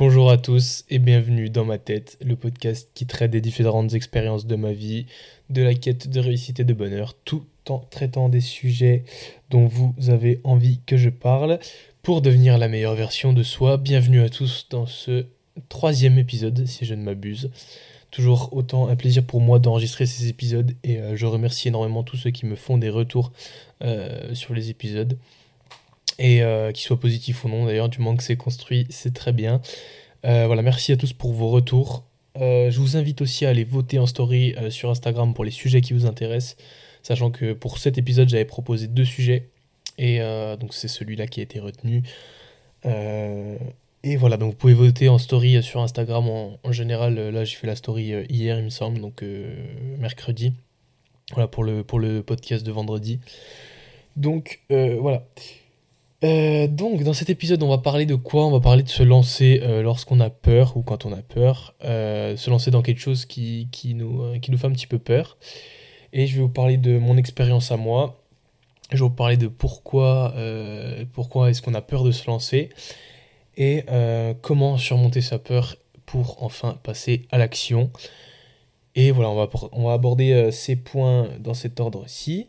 Bonjour à tous et bienvenue dans ma tête, le podcast qui traite des différentes expériences de ma vie, de la quête de réussite et de bonheur, tout en traitant des sujets dont vous avez envie que je parle pour devenir la meilleure version de soi. Bienvenue à tous dans ce troisième épisode, si je ne m'abuse. Toujours autant un plaisir pour moi d'enregistrer ces épisodes et euh, je remercie énormément tous ceux qui me font des retours euh, sur les épisodes et euh, qu'ils soient positifs ou non d'ailleurs, du moment que c'est construit, c'est très bien. Euh, voilà, merci à tous pour vos retours. Euh, je vous invite aussi à aller voter en story sur Instagram pour les sujets qui vous intéressent, sachant que pour cet épisode j'avais proposé deux sujets et donc c'est celui-là qui a été retenu. et voilà, donc vous pouvez voter en story sur Instagram en, général. Là j'ai fait la story hier il me semble, donc mercredi. Voilà pour le, pour le podcast de vendredi. Donc voilà. Euh, donc, dans cet épisode, on va parler de quoi? On va parler de se lancer euh, lorsqu'on a peur ou quand on a peur, euh, se lancer dans quelque chose qui, qui, nous, qui nous fait un petit peu peur. Et je vais vous parler de mon expérience à moi. Je vais vous parler de pourquoi, pourquoi est-ce qu'on a peur de se lancer et comment surmonter sa peur pour enfin passer à l'action. Et voilà, on va, on va aborder ces points dans cet ordre-ci.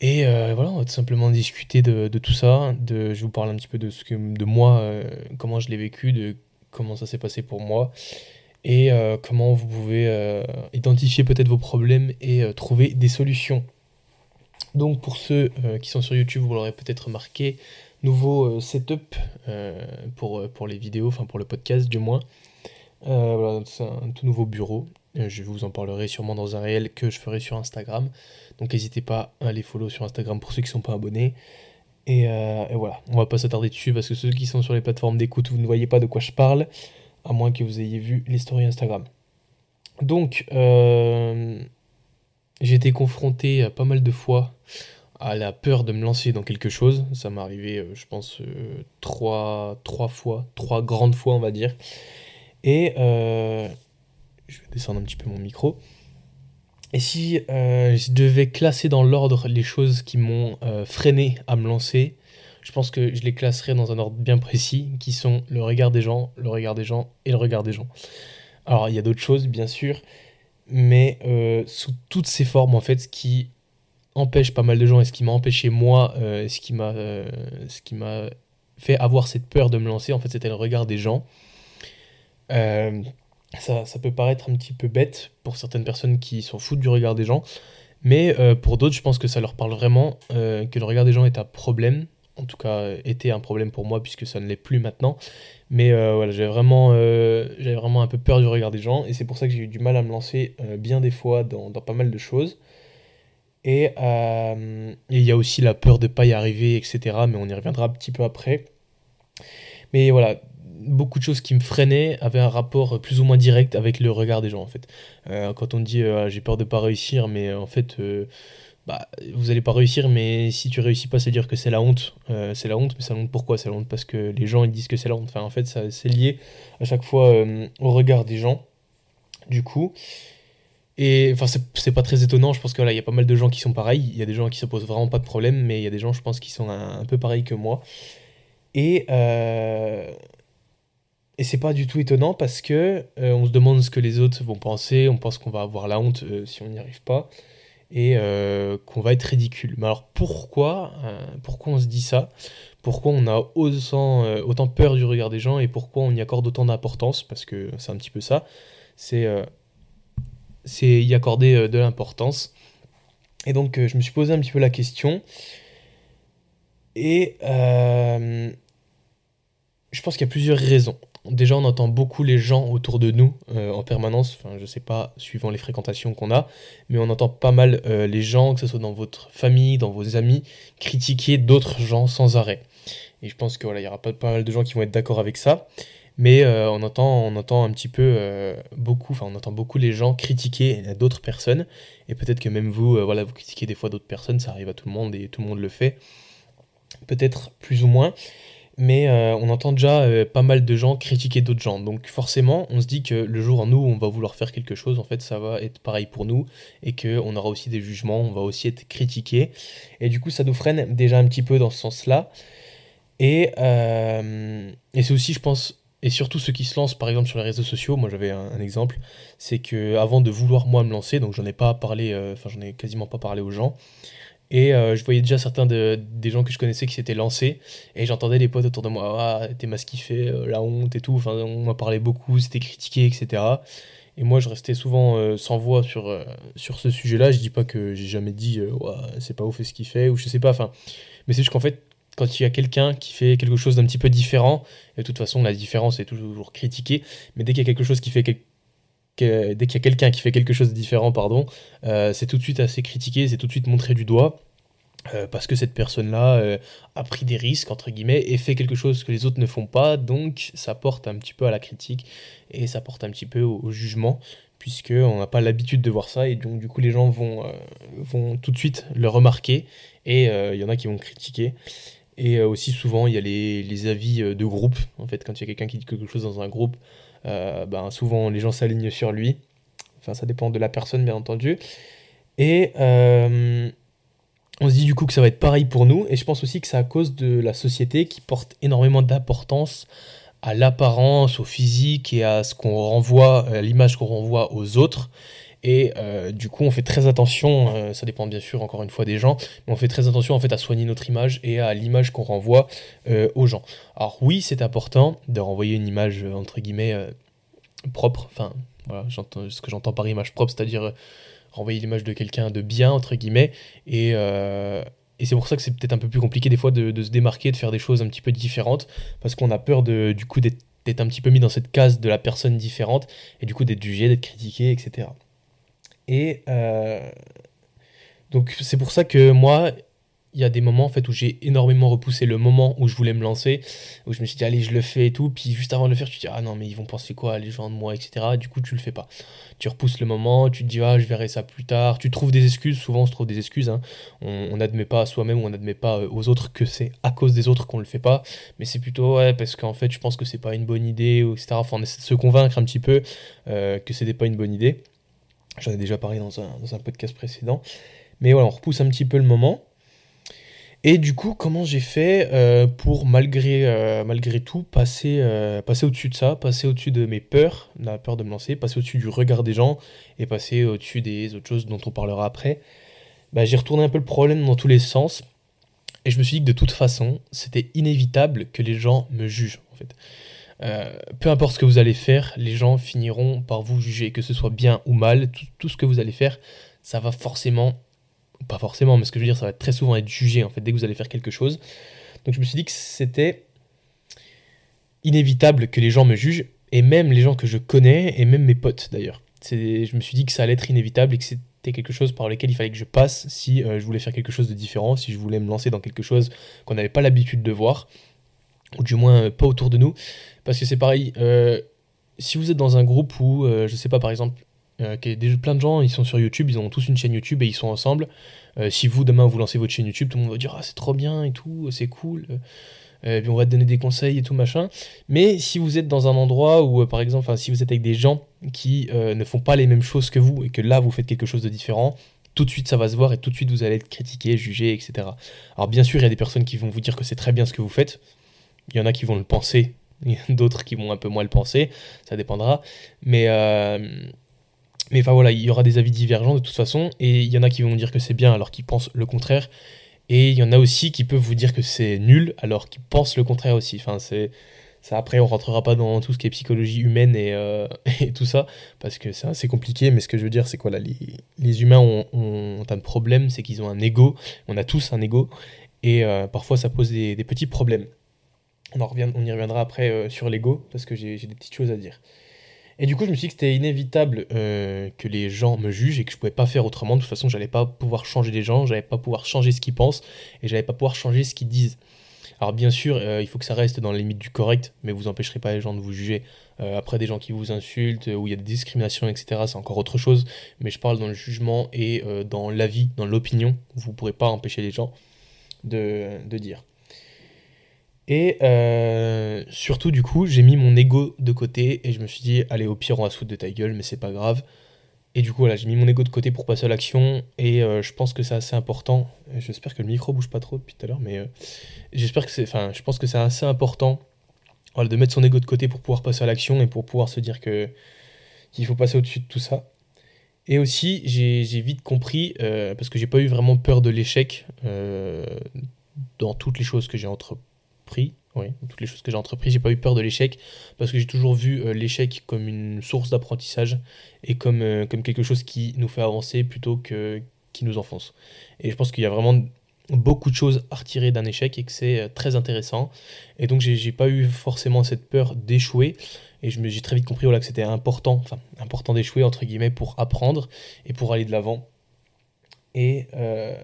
Et euh, voilà, on va tout simplement discuter de, tout ça. De, je vous parle un petit peu de, ce que, de moi, euh, comment je l'ai vécu, de comment ça s'est passé pour moi, et euh, comment vous pouvez identifier peut-être vos problèmes et trouver des solutions. Donc pour ceux qui sont sur YouTube, vous l'aurez peut-être remarqué, nouveau setup pour, pour les vidéos, enfin pour le podcast du moins. voilà, c'est un tout nouveau bureau. Je vous en parlerai sûrement dans un réel que je ferai sur Instagram. Donc n'hésitez pas à les follow sur Instagram pour ceux qui ne sont pas abonnés. Euh, et, voilà, on va pas s'attarder dessus parce que ceux qui sont sur les plateformes d'écoute, vous ne voyez pas de quoi je parle, à moins que vous ayez vu les stories Instagram. Donc, euh, j'ai été confronté pas mal de fois à la peur de me lancer dans quelque chose. Ça m'est arrivé, euh, je pense, trois, trois fois, trois grandes fois, on va dire. Et je vais descendre un petit peu mon micro. Et si euh, je devais classer dans l'ordre les choses qui m'ont euh, freiné à me lancer, je pense que je les classerais dans un ordre bien précis, qui sont le regard des gens, le regard des gens et le regard des gens. Alors il y a d'autres choses, bien sûr, mais euh, sous toutes ces formes, en fait, ce qui empêche pas mal de gens et ce qui m'a empêché moi, ce qui m'a ce qui m'a fait avoir cette peur de me lancer, en fait, c'était le regard des gens. Ça, peut paraître un petit peu bête pour certaines personnes qui s'en foutent du regard des gens, mais euh, pour d'autres, je pense que ça leur parle vraiment euh, que le regard des gens est un problème. En tout cas, euh, était un problème pour moi puisque ça ne l'est plus maintenant. Mais voilà, j'avais vraiment, vraiment un peu peur du regard des gens et c'est pour ça que j'ai eu du mal à me lancer bien des fois dans, dans, pas mal de choses. Et il y a aussi la peur de ne pas y arriver, etc. Mais on y reviendra un petit peu après. Mais voilà, beaucoup de choses qui me freinaient avaient un rapport plus ou moins direct avec le regard des gens en fait. Euh, quand on dit euh, j'ai peur de pas réussir, mais en fait euh, bah, vous allez pas réussir, mais si tu réussis pas, c'est dire que c'est la honte. c'est la honte, mais c'est la honte pourquoi? C'est la honte parce que les gens ils disent que c'est la honte. Enfin en fait c'est lié à chaque fois au regard des gens. Du coup. Et enfin, c'est pas très étonnant, je pense que là, il y a pas mal de gens qui sont pareils. Il y a des gens qui se posent vraiment pas de problème, mais il y a des gens, je pense, qui sont un, peu pareils que moi. Et, euh, et c'est pas du tout étonnant parce que euh, on se demande ce que les autres vont penser, on pense qu'on va avoir la honte euh, si on n'y arrive pas et euh, qu'on va être ridicule. Mais alors pourquoi, pourquoi on se dit ça? Pourquoi on a autant, autant peur du regard des gens et pourquoi on y accorde autant d'importance? Parce que c'est un petit peu ça. C'est c'est y accorder de l'importance. Et donc je me suis posé un petit peu la question. Et je pense qu'il y a plusieurs raisons déjà on entend beaucoup les gens autour de nous euh, en permanence, enfin je sais pas, suivant les fréquentations qu'on a, mais on entend pas mal euh, les gens, que ce soit dans votre famille, dans vos amis, critiquer d'autres gens sans arrêt. Et je pense que voilà, il y aura pas, mal de gens qui vont être d'accord avec ça, mais euh, on, entend, on entend un petit peu beaucoup, enfin on entend beaucoup les gens critiquer d'autres personnes, et peut-être que même vous, voilà, vous critiquez des fois d'autres personnes, ça arrive à tout le monde et tout le monde le fait, peut-être plus ou moins mais euh, on entend déjà euh, pas mal de gens critiquer d'autres gens. Donc forcément, on se dit que le jour où nous, on va vouloir faire quelque chose, en fait, ça va être pareil pour nous, et qu'on aura aussi des jugements, on va aussi être critiqué. Et du coup, ça nous freine déjà un petit peu dans ce sens-là. Et, euh, et c'est aussi, je pense, et surtout ceux qui se lancent par exemple sur les réseaux sociaux, moi j'avais un, exemple, c'est que avant de vouloir moi me lancer, donc j'en ai pas parlé, enfin j'en ai quasiment pas parlé aux gens, et euh, je voyais déjà certains de, des gens que je connaissais qui s'étaient lancés, et j'entendais les potes autour de moi, ah t'es kiffé, la honte et tout, enfin on m'a parlé beaucoup, c'était critiqué, etc. Et moi je restais souvent sans voix sur, sur ce sujet-là, je dis pas que j'ai jamais dit, ouais, c'est pas ouf ce qu'il fait, ou je sais pas, enfin, mais c'est juste qu'en fait quand il y a quelqu'un qui fait quelque chose d'un petit peu différent, et de toute façon la différence est toujours critiquée, mais dès qu'il y a quelque chose qui fait dès qu'il y a quelqu'un qui fait quelque chose de différent, pardon, euh, c'est tout de suite assez critiqué, c'est tout de suite montré du doigt. Euh, parce que cette personne-là euh, a pris des risques, entre guillemets, et fait quelque chose que les autres ne font pas, donc ça porte un petit peu à la critique, et ça porte un petit peu au, jugement, puisqu'on n'a pas l'habitude de voir ça, et donc du coup les gens vont, tout de suite le remarquer, et il y en a qui vont critiquer. Et aussi souvent, il y a les, avis de groupe. En fait, quand il y a quelqu'un qui dit quelque chose dans un groupe, euh, ben, souvent les gens s'alignent sur lui. Enfin, ça dépend de la personne, bien entendu. Et on se dit du coup que ça va être pareil pour nous. Et je pense aussi que c'est à cause de la société qui porte énormément d'importance à l'apparence, au physique et à ce qu'on renvoie, à l'image qu'on renvoie aux autres. Et euh, du coup, on fait très attention, euh, ça dépend bien sûr encore une fois des gens, mais on fait très attention en fait à soigner notre image et à l'image qu'on renvoie euh, aux gens. Alors oui, c'est important de renvoyer une image entre guillemets propre, enfin voilà, ce que j'entends par image propre, c'est-à-dire renvoyer l'image de quelqu'un de bien entre guillemets et c'est pour ça que c'est peut-être un peu plus compliqué des fois de, de, se démarquer, de faire des choses un petit peu différentes, parce qu'on a peur de, du coup d'être un petit peu mis dans cette case de la personne différente, et du coup d'être jugé, d'être critiqué, etc. Et euh, donc c'est pour ça que moi, il y a des moments en fait où j'ai énormément repoussé le moment où je voulais me lancer, où je me suis dit allez je le fais et tout, puis juste avant de le faire tu dis ah non mais ils vont penser quoi les gens de moi etc. Du coup tu le fais pas. Tu repousses le moment, tu te dis ah je verrai ça plus tard, tu trouves des excuses, souvent on se trouve des excuses, hein. on n'admet pas à soi-même ou on n'admet pas euh, aux autres que c'est à cause des autres qu'on le fait pas, mais c'est plutôt parce qu'en fait je pense que c'est pas une bonne idée etc. Enfin on essaie de se convaincre un petit peu euh, que c'était pas une bonne idée. J'en ai déjà parlé dans un, podcast précédent. Mais voilà, on repousse un petit peu le moment. Et du coup, comment j'ai fait euh, pour, malgré, euh, tout, passer, euh, passer au-dessus de ça, passer au-dessus de mes peurs, la peur de me lancer, passer au-dessus du regard des gens et passer au-dessus des autres choses dont on parlera après bah, J'ai retourné un peu le problème dans tous les sens. Et je me suis dit que de toute façon, c'était inévitable que les gens me jugent, en fait. Euh, peu importe ce que vous allez faire, les gens finiront par vous juger, que ce soit bien ou mal, tout, ce que vous allez faire, ça va forcément, pas forcément, mais ce que je veux dire, ça va très souvent être jugé en fait dès que vous allez faire quelque chose. Donc je me suis dit que c'était inévitable que les gens me jugent, et même les gens que je connais, et même mes potes d'ailleurs. Je me suis dit que ça allait être inévitable et que c'était quelque chose par lequel il fallait que je passe si euh, je voulais faire quelque chose de différent, si je voulais me lancer dans quelque chose qu'on n'avait pas l'habitude de voir ou du moins euh, pas autour de nous. Parce que c'est pareil, euh, si vous êtes dans un groupe où, euh, je sais pas, par exemple, des, plein de gens, ils sont sur YouTube, ils ont tous une chaîne YouTube et ils sont ensemble. si vous, demain, vous lancez votre chaîne YouTube, tout le monde va dire Ah, c'est trop bien et tout, c'est cool. et puis on va te donner des conseils et tout machin. Mais si vous êtes dans un endroit où, par exemple, si vous êtes avec des gens qui ne font pas les mêmes choses que vous et que là vous faites quelque chose de différent, tout de suite ça va se voir et tout de suite vous allez être critiqué, jugé, etc. Alors bien sûr, il y a des personnes qui vont vous dire que c'est très bien ce que vous faites. Il y en a qui vont le penser, d'autres qui vont un peu moins le penser, ça dépendra. Mais, euh, mais enfin voilà, il y aura des avis divergents de toute façon, et il y en a qui vont dire que c'est bien alors qu'ils pensent le contraire, et il y en a aussi qui peuvent vous dire que c'est nul alors qu'ils pensent le contraire aussi. Enfin, c'est. Ça, après, on rentrera pas dans tout ce qui est psychologie humaine et, euh, tout ça, parce que c'est assez compliqué, mais ce que je veux dire, c'est quoi là, les, humains ont, un problème, c'est qu'ils ont un ego, on a tous un ego, et euh, parfois ça pose des petits problèmes. On, y reviendra après euh, sur l'ego, parce que j'ai des petites choses à dire. Et du coup, je me suis dit que c'était inévitable euh, que les gens me jugent et que je pouvais pas faire autrement. De toute façon, j'allais pas pouvoir changer les gens, j'allais pas pouvoir changer ce qu'ils pensent et j'allais pas pouvoir changer ce qu'ils disent. Alors bien sûr, euh, il faut que ça reste dans les limites du correct, mais vous empêcherez pas les gens de vous juger. après, des gens qui vous insultent, où il y a des discriminations, etc., c'est encore autre chose. Mais je parle dans le jugement et dans l'avis, dans l'opinion. Vous pourrez pas empêcher les gens de, de dire. Et euh, surtout, du coup, j'ai mis mon ego de côté et je me suis dit, allez, au pire, on va se foutre de ta gueule, mais c'est pas grave. Et du coup, voilà, j'ai mis mon ego de côté pour passer à l'action et euh, je pense que c'est assez important. J'espère que le micro bouge pas trop depuis tout à l'heure, mais euh, j'espère que c'est. Enfin, je pense que c'est assez important voilà, de mettre son ego de côté pour pouvoir passer à l'action et pour pouvoir se dire que qu'il faut passer au-dessus de tout ça. Et aussi, j'ai vite compris, parce que j'ai pas eu vraiment peur de l'échec dans toutes les choses que j'ai Oui, toutes les choses que j'ai entrepris, j'ai pas eu peur de l'échec parce que j'ai toujours vu euh, l'échec comme une source d'apprentissage et comme, comme quelque chose qui nous fait avancer plutôt que qui nous enfonce. Et je pense qu'il y a vraiment beaucoup de choses à retirer d'un échec et que c'est très intéressant. Et donc j'ai pas eu forcément cette peur d'échouer. Et j'ai très vite compris voilà, que c'était important, enfin important d'échouer entre guillemets pour apprendre et pour aller de l'avant. Et, euh,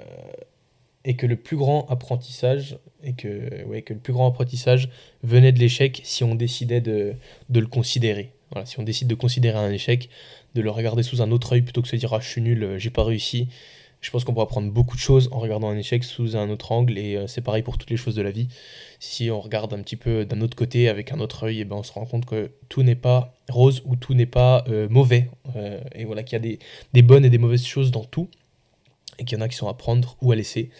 et que le plus grand apprentissage et que, ouais, que le plus grand apprentissage venait de l'échec si on décidait de, de le considérer. Voilà, si on décide de considérer un échec, de le regarder sous un autre œil plutôt que de se dire ah je suis nul, j'ai pas réussi, je pense qu'on pourra apprendre beaucoup de choses en regardant un échec sous un autre angle et euh, c'est pareil pour toutes les choses de la vie. Si on regarde un petit peu d'un autre côté avec un autre œil, et eh ben on se rend compte que tout n'est pas rose ou tout n'est pas euh, mauvais. Euh, et voilà qu'il y a des, bonnes et des mauvaises choses dans tout et qu'il y en a qui sont à prendre ou à laisser.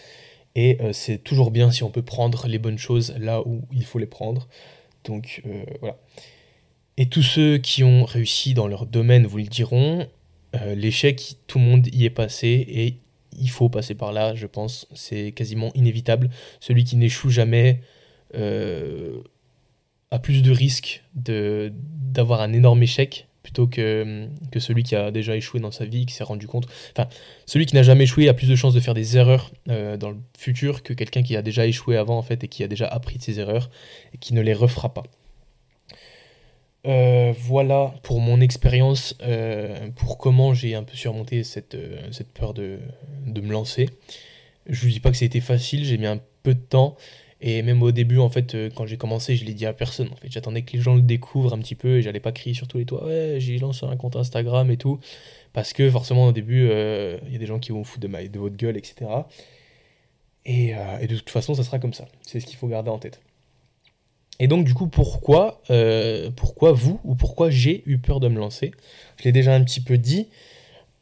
Et c'est toujours bien si on peut prendre les bonnes choses là où il faut les prendre. Donc voilà. Et tous ceux qui ont réussi dans leur domaine vous le diront, l'échec, tout le monde y est passé et il faut passer par là, je pense. C'est quasiment inévitable. Celui qui n'échoue jamais euh, a plus de risques d'avoir un énorme échec plutôt que, celui qui a déjà échoué dans sa vie, qui s'est rendu compte. Enfin, celui qui n'a jamais échoué a plus de chances de faire des erreurs euh, dans le futur que quelqu'un qui a déjà échoué avant, en fait, et qui a déjà appris de ses erreurs et qui ne les refera pas. Euh, voilà pour mon expérience, euh, pour comment j'ai un peu surmonté cette, peur de, me lancer. Je vous dis pas que c'était facile, j'ai mis un peu de temps. Et même au début, en fait, quand j'ai commencé, je l'ai dit à personne. En fait, j'attendais que les gens le découvrent un petit peu et j'allais pas crier sur tous les toits. Ouais, j'ai lancé un compte Instagram et tout. Parce que forcément, au début, il y a des gens qui vont foutre de, ma, de votre gueule, etc. Et, et de toute façon, ça sera comme ça. C'est ce qu'il faut garder en tête. Et donc, du coup, pourquoi, euh, pourquoi vous ou pourquoi j'ai eu peur de me lancer? Je l'ai déjà un petit peu dit.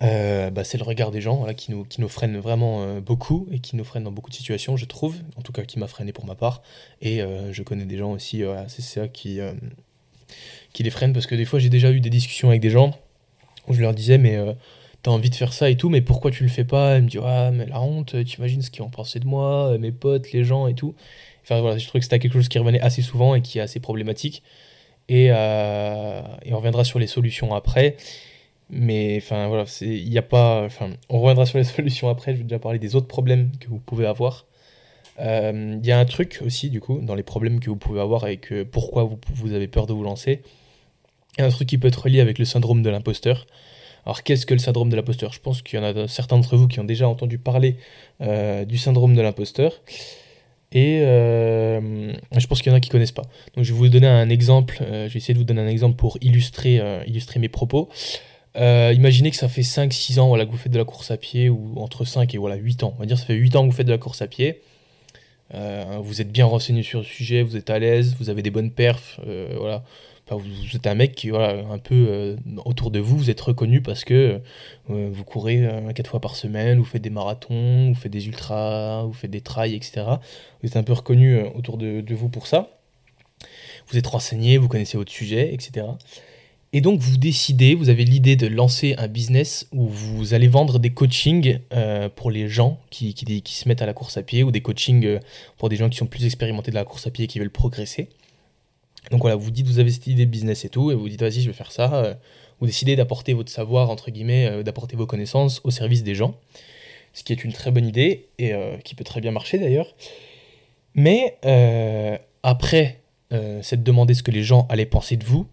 Euh, bah, c'est le regard des gens qui, nous, qui freine vraiment euh, beaucoup et qui nous freine dans beaucoup de situations, je trouve. En tout cas, qui m'a freiné pour ma part. Et je connais des gens aussi, c'est ça qui, les freine parce que des fois, j'ai déjà eu des discussions avec des gens où je leur disais, mais t'as envie de faire ça et tout, mais pourquoi tu le fais pas? Ils me disent, ah, mais la honte, tu imagines ce qu'ils vont penser de moi, mes potes, les gens et tout. Enfin voilà, je trouvais que c'était quelque chose qui revenait assez souvent et qui est assez problématique. Et, euh, et on reviendra sur les solutions après. Mais enfin voilà, il n'y a pas. Enfin, on reviendra sur les solutions après. Je vais déjà parler des autres problèmes que vous pouvez avoir. Euh, il y a un truc aussi, du coup, dans les problèmes que vous pouvez avoir et que pourquoi vous, vous avez peur de vous lancer. Un truc qui peut être lié avec le syndrome de l'imposteur. Alors, qu'est-ce que le syndrome de l'imposteur? Je pense qu'il y en a certains d'entre vous qui ont déjà entendu parler euh, du syndrome de l'imposteur. Et euh, je pense qu'il y en a qui connaissent pas. Donc je vais vous donner un exemple. Je vais essayer de vous donner un exemple pour illustrer, illustrer mes propos. Imaginez que ça fait 5-6 ans voilà, que vous faites de la course à pied, ou entre 5 et voilà, 8 ans. On va dire ça fait 8 ans que vous faites de la course à pied. vous êtes bien renseigné sur le sujet, vous êtes à l'aise, vous avez des bonnes perfs. voilà vous, êtes un mec qui, voilà, un peu euh, autour de vous, vous êtes reconnu parce que euh, vous courez euh, quatre fois par semaine, vous faites des marathons, vous faites des ultras, vous faites des trails, etc. Vous êtes un peu reconnu autour de, vous pour ça. Vous êtes renseigné, vous connaissez votre sujet, etc. Et donc vous décidez, vous avez l'idée de lancer un business où vous allez vendre des coachings pour les gens qui, se mettent à la course à pied ou des coachings pour des gens qui sont plus expérimentés de la course à pied et qui veulent progresser. Donc voilà, vous dites, vous avez cette idée de business et tout, et vous dites, vas-y, je vais faire ça. Euh, vous décidez d'apporter votre savoir, entre guillemets, euh, d'apporter vos connaissances au service des gens. Ce qui est une très bonne idée, et euh, qui peut très bien marcher d'ailleurs. Mais après s'être demandé ce que les gens allaient penser de vous,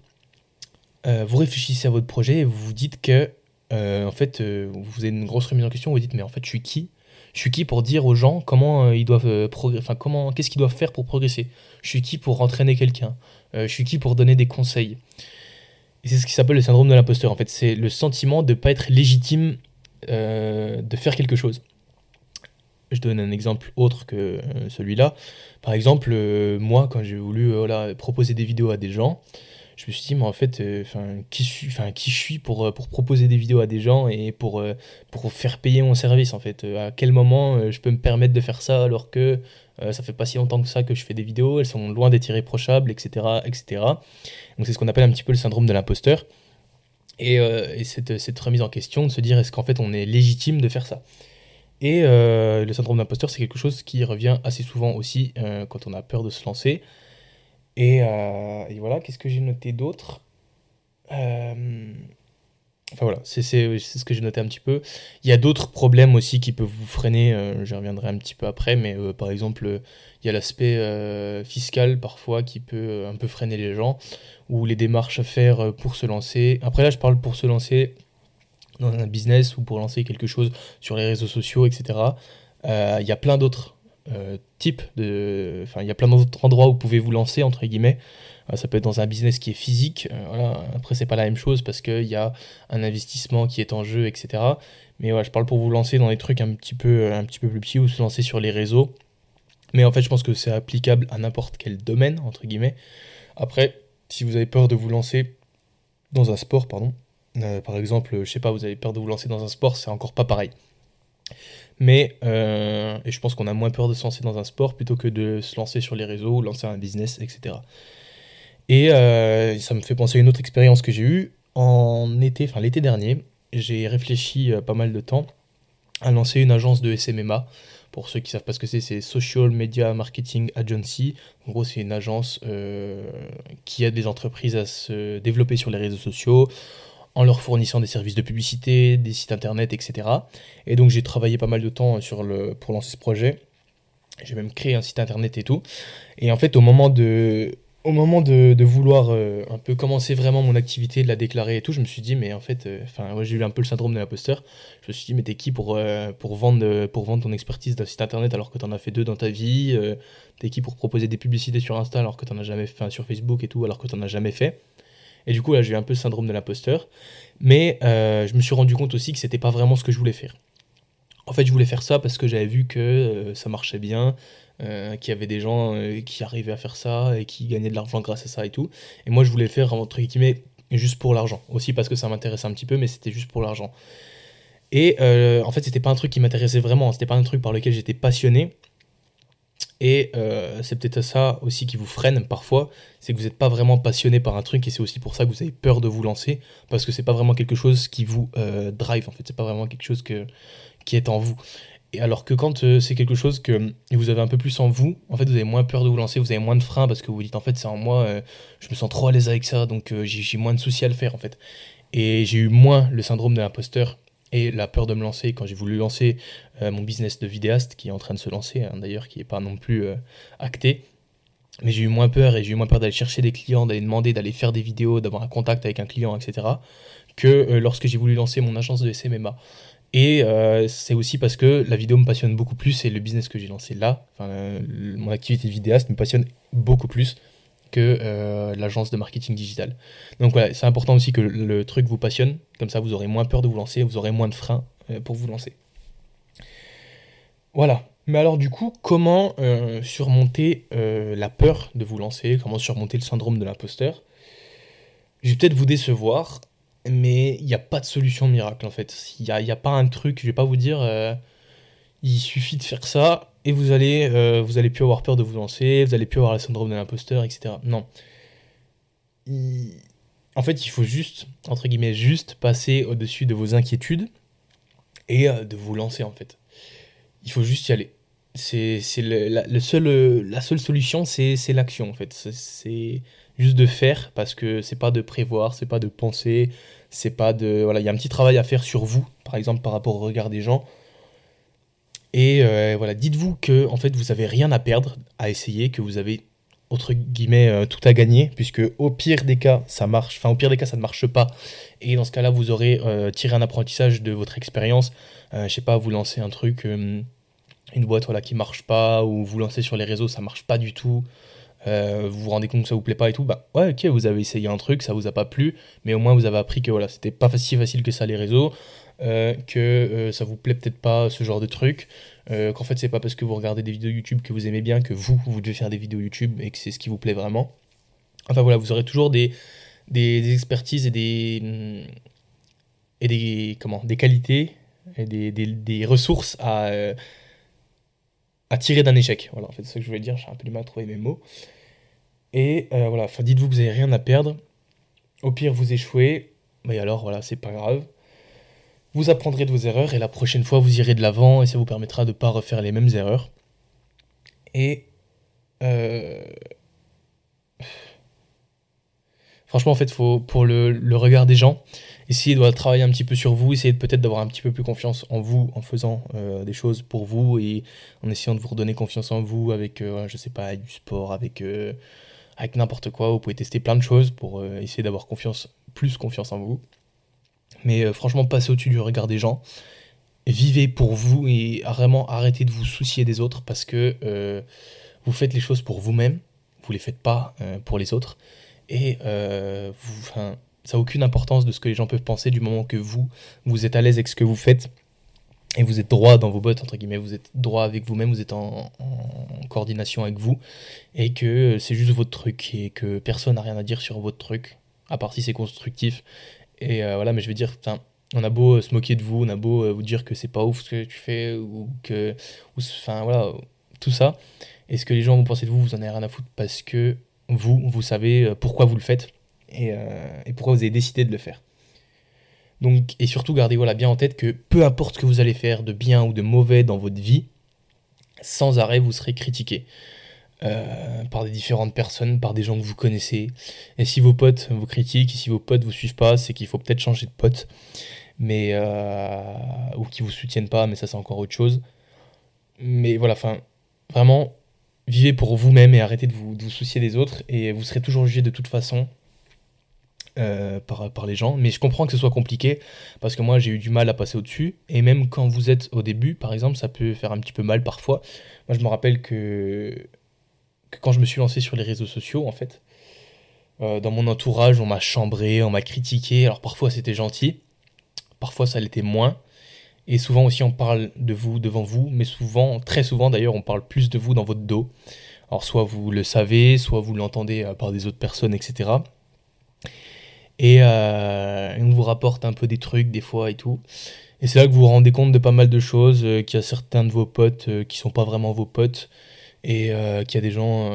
vous réfléchissez à votre projet et vous vous dites que, en fait, vous avez une grosse remise en question, vous vous dites, mais en fait, je suis qui? Je suis qui pour dire aux gens comment ils doivent progresser, enfin comment, qu'est-ce qu'ils doivent faire pour progresser? Je suis qui pour entraîner quelqu'un? Euh, je suis qui pour donner des conseils? Et c'est ce qui s'appelle le syndrome de l'imposteur. En fait, c'est le sentiment de ne pas être légitime euh, de faire quelque chose. Je donne un exemple autre que euh, celui-là. Par exemple, moi, quand j'ai voulu proposer des vidéos à des gens, je me suis dit, mais en fait, euh, qui, qui je suis pour, euh, pour proposer des vidéos à des gens et pour, euh, faire payer mon service, en fait. à quel moment je peux me permettre de faire ça alors que ça fait pas si longtemps que ça que je fais des vidéos, elles sont loin d'être irréprochables, etc., etc. Donc c'est ce qu'on appelle un petit peu le syndrome de l'imposteur. Et, et cette, cette, remise en question, de se dire, est-ce qu'en fait on est légitime de faire ça? Et le syndrome d'imposteur, c'est quelque chose qui revient assez souvent aussi quand on a peur de se lancer. Euh, et, voilà, qu'est-ce que j'ai noté d'autre? Euh, Enfin voilà, c'est ce que j'ai noté un petit peu. Il y a d'autres problèmes aussi qui peuvent vous freiner, euh, je reviendrai un petit peu après, mais par exemple, il y a l'aspect fiscal parfois qui peut un peu freiner les gens, ou les démarches à faire pour se lancer. Après là, je parle pour se lancer dans un business ou pour lancer quelque chose sur les réseaux sociaux, etc. Il y a plein d'autres euh, type de. Enfin, il y a plein d'autres endroits où vous pouvez vous lancer, entre guillemets. Euh, ça peut être dans un business qui est physique. Euh, voilà. Après, c'est pas la même chose parce qu'il y a un investissement qui est en jeu, etc. Mais voilà, je parle pour vous lancer dans des trucs un petit peu, un petit peu plus petits ou se lancer sur les réseaux. Mais en fait, je pense que c'est applicable à n'importe quel domaine, entre guillemets. Après, si vous avez peur de vous lancer dans un sport, pardon, par exemple, je sais pas, vous avez peur de vous lancer dans un sport, c'est encore pas pareil. Mais euh, je pense qu'on a moins peur de se lancer dans un sport plutôt que de se lancer sur les réseaux lancer un business, etc. Et euh, ça me fait penser à une autre expérience que j'ai eue en été, enfin l'été dernier. J'ai réfléchi euh, pas mal de temps à lancer une agence de SMMA. Pour ceux qui savent pas ce que c'est, c'est Social Media Marketing Agency. En gros, c'est une agence qui aide des entreprises à se développer sur les réseaux sociaux en leur fournissant des services de publicité, des sites internet, etc. Et donc j'ai travaillé pas mal de temps sur le, pour lancer ce projet. J'ai même créé un site internet et tout. Et en fait, au moment de, au moment de, vouloir euh, un peu commencer vraiment mon activité, de la déclarer et tout, je me suis dit, mais en fait, euh, enfin, j'ai eu un peu le syndrome de l'imposteur. Je me suis dit, mais t'es qui pour, euh, pour, vendre, pour vendre ton expertise d'un site internet alors que t'en as fait deux dans ta vie T'es qui pour proposer des publicités sur Insta alors que t'en as jamais fait, sur Facebook et tout alors que t'en as jamais fait? Et du coup, là, j'ai eu un peu le syndrome de l'imposteur. Mais euh, je me suis rendu compte aussi que c'était pas vraiment ce que je voulais faire. En fait, je voulais faire ça parce que j'avais vu que euh, ça marchait bien, euh, qu'il y avait des gens qui arrivaient à faire ça et qui gagnaient de l'argent grâce à ça et tout. Et moi, je voulais le faire, entre guillemets, juste pour l'argent. Aussi parce que ça m'intéressait un petit peu, mais c'était juste pour l'argent. Et en fait, c'était pas un truc qui m'intéressait vraiment, c'était pas un truc par lequel j'étais passionné. Et euh, c'est peut-être ça aussi qui vous freine parfois, c'est que vous n'êtes pas vraiment passionné par un truc et c'est aussi pour ça que vous avez peur de vous lancer, parce que c'est pas vraiment quelque chose qui vous euh, drive, en fait, c'est pas vraiment quelque chose qui est en vous. Et alors que quand euh, c'est quelque chose que vous avez un peu plus en vous, en fait vous avez moins peur de vous lancer, vous avez moins de freins parce que vous vous dites en fait c'est en moi, je me sens trop à l'aise avec ça, donc j'ai moins de soucis à le faire en fait. Et j'ai eu moins le syndrome de l'imposteur et la peur de me lancer quand j'ai voulu lancer euh, mon business de vidéaste qui est en train de se lancer hein, d'ailleurs qui n'est pas non plus euh, acté. Mais j'ai eu moins peur et j'ai eu moins peur d'aller chercher des clients d'aller demander d'aller faire des vidéos d'avoir un contact avec un client etc que euh, lorsque j'ai voulu lancer mon agence de SMMA et c'est aussi parce que la vidéo me passionne beaucoup plus et le business que j'ai lancé là, mon activité de vidéaste me passionne beaucoup plus que euh, l'agence de marketing digital. Donc voilà, c'est important aussi que le truc vous passionne, comme ça vous aurez moins peur de vous lancer, vous aurez moins de freins euh, pour vous lancer. Voilà. Mais alors du coup, comment euh, surmonter la peur de vous lancer? Comment surmonter le syndrome de l'imposteur? Je vais peut-être vous décevoir, mais il n'y a pas de solution miracle en fait. Il n'y a, pas un truc, je vais pas vous dire, il suffit de faire ça et vous allez, euh, vous allez plus avoir peur de vous lancer, vous allez plus avoir le syndrome de l'imposteur, etc. Non. En fait, il faut juste, entre guillemets, juste passer au-dessus de vos inquiétudes et euh, de vous lancer, en fait. Il faut juste y aller. C'est la, le seul, la seule solution, c'est l'action, en fait. C'est juste de faire, parce que c'est pas de prévoir, c'est pas de penser, c'est pas de... Voilà, il y a un petit travail à faire sur vous, par exemple, par rapport au regard des gens et euh, voilà, dites-vous que en fait vous avez rien à perdre à essayer, que vous avez entre guillemets euh, tout à gagner, puisque au pire des cas ça marche, enfin au pire des cas ça ne marche pas, et dans ce cas-là vous aurez euh, tiré un apprentissage de votre expérience. je sais pas, vous lancez un truc, une boîte voilà qui marche pas, ou vous lancez sur les réseaux ça marche pas du tout. Vous vous rendez compte que ça vous plaît pas et tout, bah ouais ok vous avez essayé un truc, ça vous a pas plu, mais au moins vous avez appris que voilà c'était pas si facile que ça les réseaux, euh, que euh, ça vous plaît peut-être pas ce genre de truc, euh, qu'en fait c'est pas parce que vous regardez des vidéos YouTube que vous aimez bien que vous, vous devez faire des vidéos YouTube et que c'est ce qui vous plaît vraiment. Enfin voilà, vous aurez toujours des, des, expertises et des, et des, comment, des qualités et des, des, ressources à, euh, à tirer d'un échec. Voilà, en fait, c'est ce que je voulais dire, j'ai un peu du mal à trouver mes mots. Et euh, voilà, enfin, dites-vous que vous n'avez rien à perdre. Au pire, vous échouez, mais alors voilà, c'est pas grave. Vous apprendrez de vos erreurs et la prochaine fois, vous irez de l'avant et ça vous permettra de ne pas refaire les mêmes erreurs. Et euh, franchement, en fait, pour le, regard des gens, essayez de travailler un petit peu sur vous, essayez peut-être d'avoir un petit peu plus confiance en vous en faisant euh, des choses pour vous et en essayant de vous redonner confiance en vous avec, euh, je sais pas, du sport, avec, avec n'importe quoi. Vous pouvez tester plein de choses pour essayer d'avoir confiance, plus confiance en vous. Mais franchement, passez au-dessus du regard des gens vivez pour vous et vraiment arrêtez de vous soucier des autres parce que vous faites les choses pour vous-même, vous les faites pas euh, pour les autres, et euh, vous, ça n'a aucune importance de ce que les gens peuvent penser du moment que vous, vous êtes à l'aise avec ce que vous faites, et vous êtes droit dans vos bottes, entre guillemets, vous êtes droit avec vous-même, vous êtes en, coordination avec vous, et que c'est juste votre truc, et que personne n'a rien à dire sur votre truc, à part si c'est constructif. Et euh, voilà, mais je veux dire, on a beau se moquer de vous, on a beau vous dire que c'est pas ouf ce que tu fais, ou que. Enfin voilà, tout ça. Et ce que les gens vont penser de vous, vous en avez rien à foutre parce que vous, vous savez euh, pourquoi vous le faites? Euh, et, pourquoi vous avez décidé de le faire. Donc, et surtout, gardez voilà, bien en tête que peu importe ce que vous allez faire de bien ou de mauvais dans votre vie, sans arrêt, vous serez critiqué. Euh, par des différentes personnes, par des gens que vous connaissez. Et si vos potes vous critiquent, et si vos potes vous suivent pas, c'est qu'il faut peut-être changer de pote, mais ou qui vous soutiennent pas, mais ça c'est encore autre chose. Mais voilà, enfin, vraiment, vivez pour vous-même et arrêtez de vous, soucier des autres et vous serez toujours jugé de toute façon euh, par, les gens. Mais je comprends que ce soit compliqué parce que moi j'ai eu du mal à passer au-dessus et même quand vous êtes au début par exemple ça peut faire un petit peu mal parfois. Moi je me rappelle que, quand je me suis lancé sur les réseaux sociaux en fait, euh, dans mon entourage on m'a chambré, on m'a critiqué. Alors parfois c'était gentil, parfois ça l'était moins. Et souvent aussi, on parle de vous devant vous, mais souvent, très souvent d'ailleurs, on parle plus de vous dans votre dos. Alors, soit vous le savez, soit vous l'entendez euh, par des autres personnes, etc. Euh, et on vous rapporte un peu des trucs des fois et tout. Et c'est là que vous vous rendez compte de pas mal de choses, euh, qu'il y a certains de vos potes qui sont pas vraiment vos potes, et qu'il y a des gens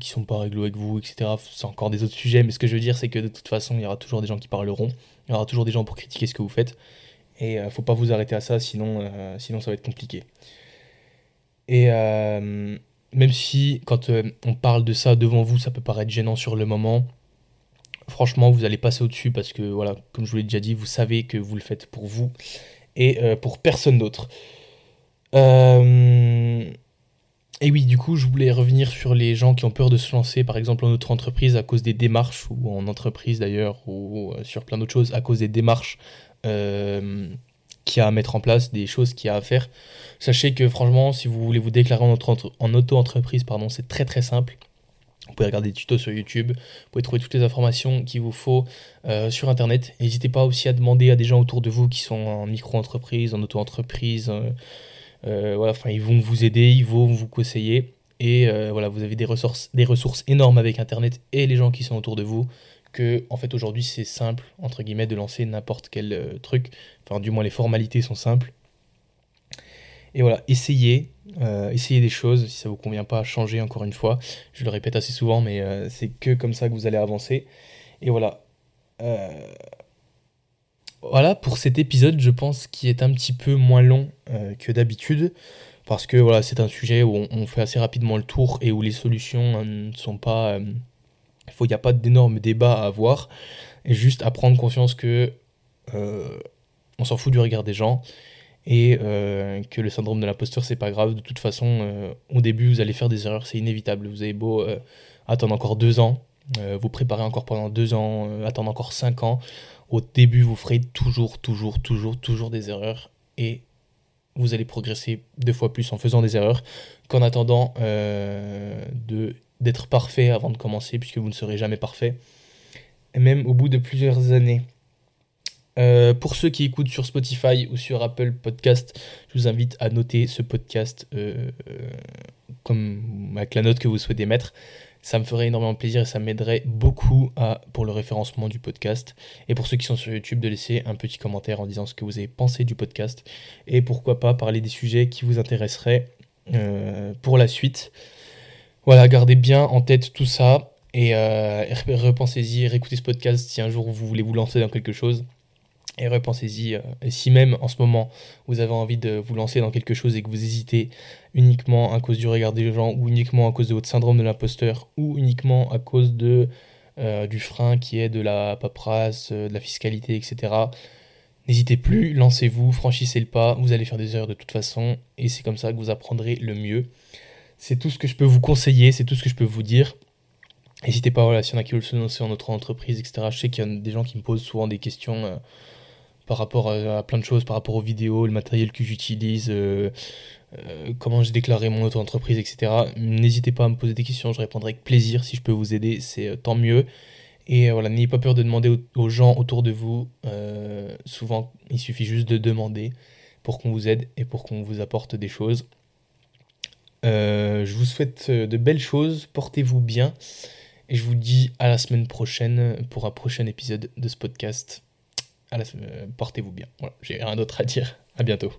qui sont pas réglo avec vous, etc. C'est encore des autres sujets, mais ce que je veux dire, c'est que de toute façon, il y aura toujours des gens qui parleront, il y aura toujours des gens pour critiquer ce que vous faites. Et euh, faut pas vous arrêter à ça, sinon, euh, sinon ça va être compliqué. Et euh, même si quand on parle de ça devant vous, ça peut paraître gênant sur le moment, franchement, vous allez passer au-dessus parce que, voilà, comme je vous l'ai déjà dit, vous savez que vous le faites pour vous et pour personne d'autre. Et oui, du coup, je voulais revenir sur les gens qui ont peur de se lancer, par exemple, en autre entreprise à cause des démarches, ou en entreprise d'ailleurs, ou sur plein d'autres choses, à cause des démarches euh, qui a à mettre en place, des choses qu'il y a à faire. Sachez que franchement, si vous voulez vous déclarer en, auto-entreprise, pardon, c'est très très simple. Vous pouvez regarder des tutos sur YouTube, vous pouvez trouver toutes les informations qu'il vous faut euh, sur Internet. N'hésitez pas aussi à demander à des gens autour de vous qui sont en micro-entreprise, en auto-entreprise. Euh, voilà, enfin, ils vont vous aider, ils vont vous conseiller. Et voilà, vous avez des ressources, des ressources énormes avec Internet et les gens qui sont autour de vous que en fait aujourd'hui c'est simple entre guillemets de lancer n'importe quel euh, truc enfin du moins les formalités sont simples et voilà essayez euh, essayez des choses si ça vous convient pas changez encore une fois. Je le répète assez souvent mais euh, c'est que comme ça que vous allez avancer. Et voilà. Voilà pour cet épisode je pense qui est un petit peu moins long que d'habitude. Parce que voilà c'est un sujet où on, fait assez rapidement le tour et où les solutions ne sont pas il n'y a pas d'énormes débats à avoir. Juste à prendre conscience que euh, on s'en fout du regard des gens et euh, que le syndrome de l'imposteur c'est pas grave. De toute façon, euh, au début vous allez faire des erreurs, c'est inévitable. Vous avez beau attendre encore deux ans, vous préparer encore pendant deux ans, attendre encore cinq ans. Au début, vous ferez toujours, toujours, toujours, toujours des erreurs et vous allez progresser deux fois plus en faisant des erreurs qu'en attendant de d'être parfait avant de commencer, puisque vous ne serez jamais parfait, même au bout de plusieurs années. Euh, pour ceux qui écoutent sur Spotify ou sur Apple Podcast, je vous invite à noter ce podcast euh, comme avec la note que vous souhaitez mettre. Ça me ferait énormément plaisir et ça m'aiderait beaucoup pour le référencement du podcast. Et pour ceux qui sont sur YouTube, de laisser un petit commentaire en disant ce que vous avez pensé du podcast. Et pourquoi pas parler des sujets qui vous intéresseraient euh, pour la suite. Voilà, gardez bien en tête tout ça. Et euh, repensez-y, réécoutez ce podcast si un jour vous voulez vous lancer dans quelque chose. Et repensez-y, euh, si même en ce moment vous avez envie de vous lancer dans quelque chose et que vous hésitez uniquement à cause du regard des gens, ou uniquement à cause de votre syndrome de l'imposteur, ou uniquement à cause euh, du frein qui est de la paperasse, euh, de la fiscalité, etc. N'hésitez plus, lancez-vous, franchissez le pas, vous allez faire des erreurs de toute façon, et c'est comme ça que vous apprendrez le mieux. C'est tout ce que je peux vous conseiller, c'est tout ce que je peux vous dire. N'hésitez pas, voilà, s'il y en a qui veulent se lancer en notre entreprise, etc. Je sais qu'il y a des gens qui me posent souvent des questions par rapport à, plein de choses, par rapport aux vidéos, le matériel que j'utilise, euh, euh, comment j'ai déclaré mon auto-entreprise, etc. N'hésitez pas à me poser des questions, je répondrai avec plaisir si je peux vous aider, c'est euh, tant mieux. Et voilà, n'ayez pas peur de demander aux, gens autour de vous. souvent, il suffit juste de demander pour qu'on vous aide et pour qu'on vous apporte des choses. je vous souhaite de belles choses, portez-vous bien. Et je vous dis à la semaine prochaine pour un prochain épisode de ce podcast. Euh, portez-vous bien. Voilà, j'ai rien d'autre à dire. À bientôt.